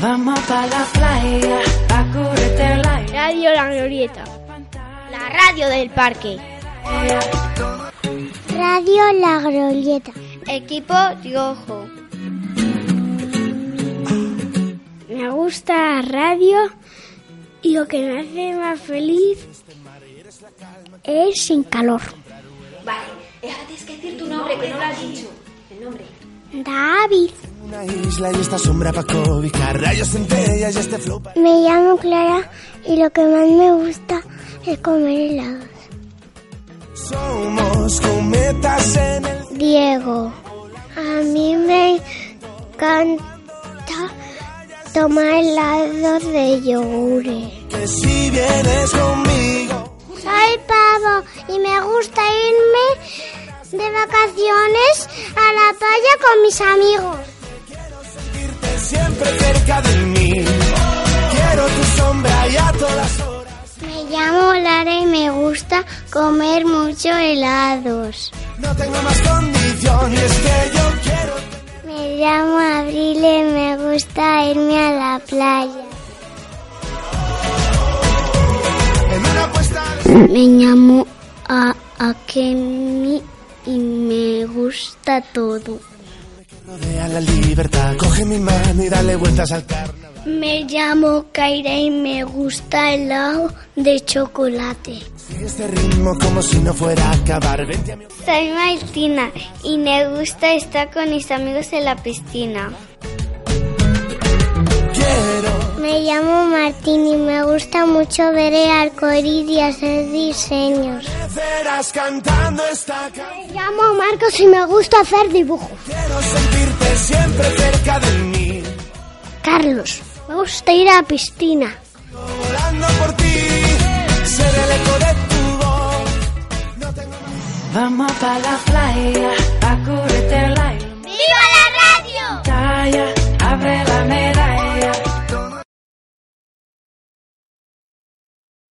Vamos pa' la playa, a el aire. Radio La Glorieta. La radio del parque. Radio La Glorieta. Equipo Riojo. Me gusta la radio y lo que me hace más feliz es sin calor. Vale, ahora tienes que decir tu nombre, que no lo has dicho. El nombre. David. Una isla y esta sombra rayos centellas y este flow Me llamo Clara y lo que más me gusta es comer helados. Somos cometas en el... Diego. A mí me encanta tomar helados de yogur. Que si vienes conmigo Soy pavo y me gusta irme de vacaciones a la playa con mis amigos. sentirte siempre cerca de mí Quiero tu sombra y a todas horas Me llamo Lara y me gusta comer mucho helados. No tengo más condición y es que yo quiero Me llamo Abril y me gusta irme a la playa. Me llamo a Akemi y me gusta todo. Rodea la libertad, coge mi mano y dale vueltas al carnaval Me llamo Kaira y me gusta el helado de chocolate. Sigue este ritmo como si no fuera a acabar Vente a mi... Soy Martina y me gusta estar con mis amigos en la piscina. Llamo Martín y me gusta mucho ver el arcoíris y hacer diseños. Me llamo Marcos y me gusta hacer dibujos. Quiero sentirte siempre cerca de mí Carlos, me gusta ir a la piscina. Volando por ti Ser el eco de tu voz No tengo más Vamos pa' la playa, a curarte el aire.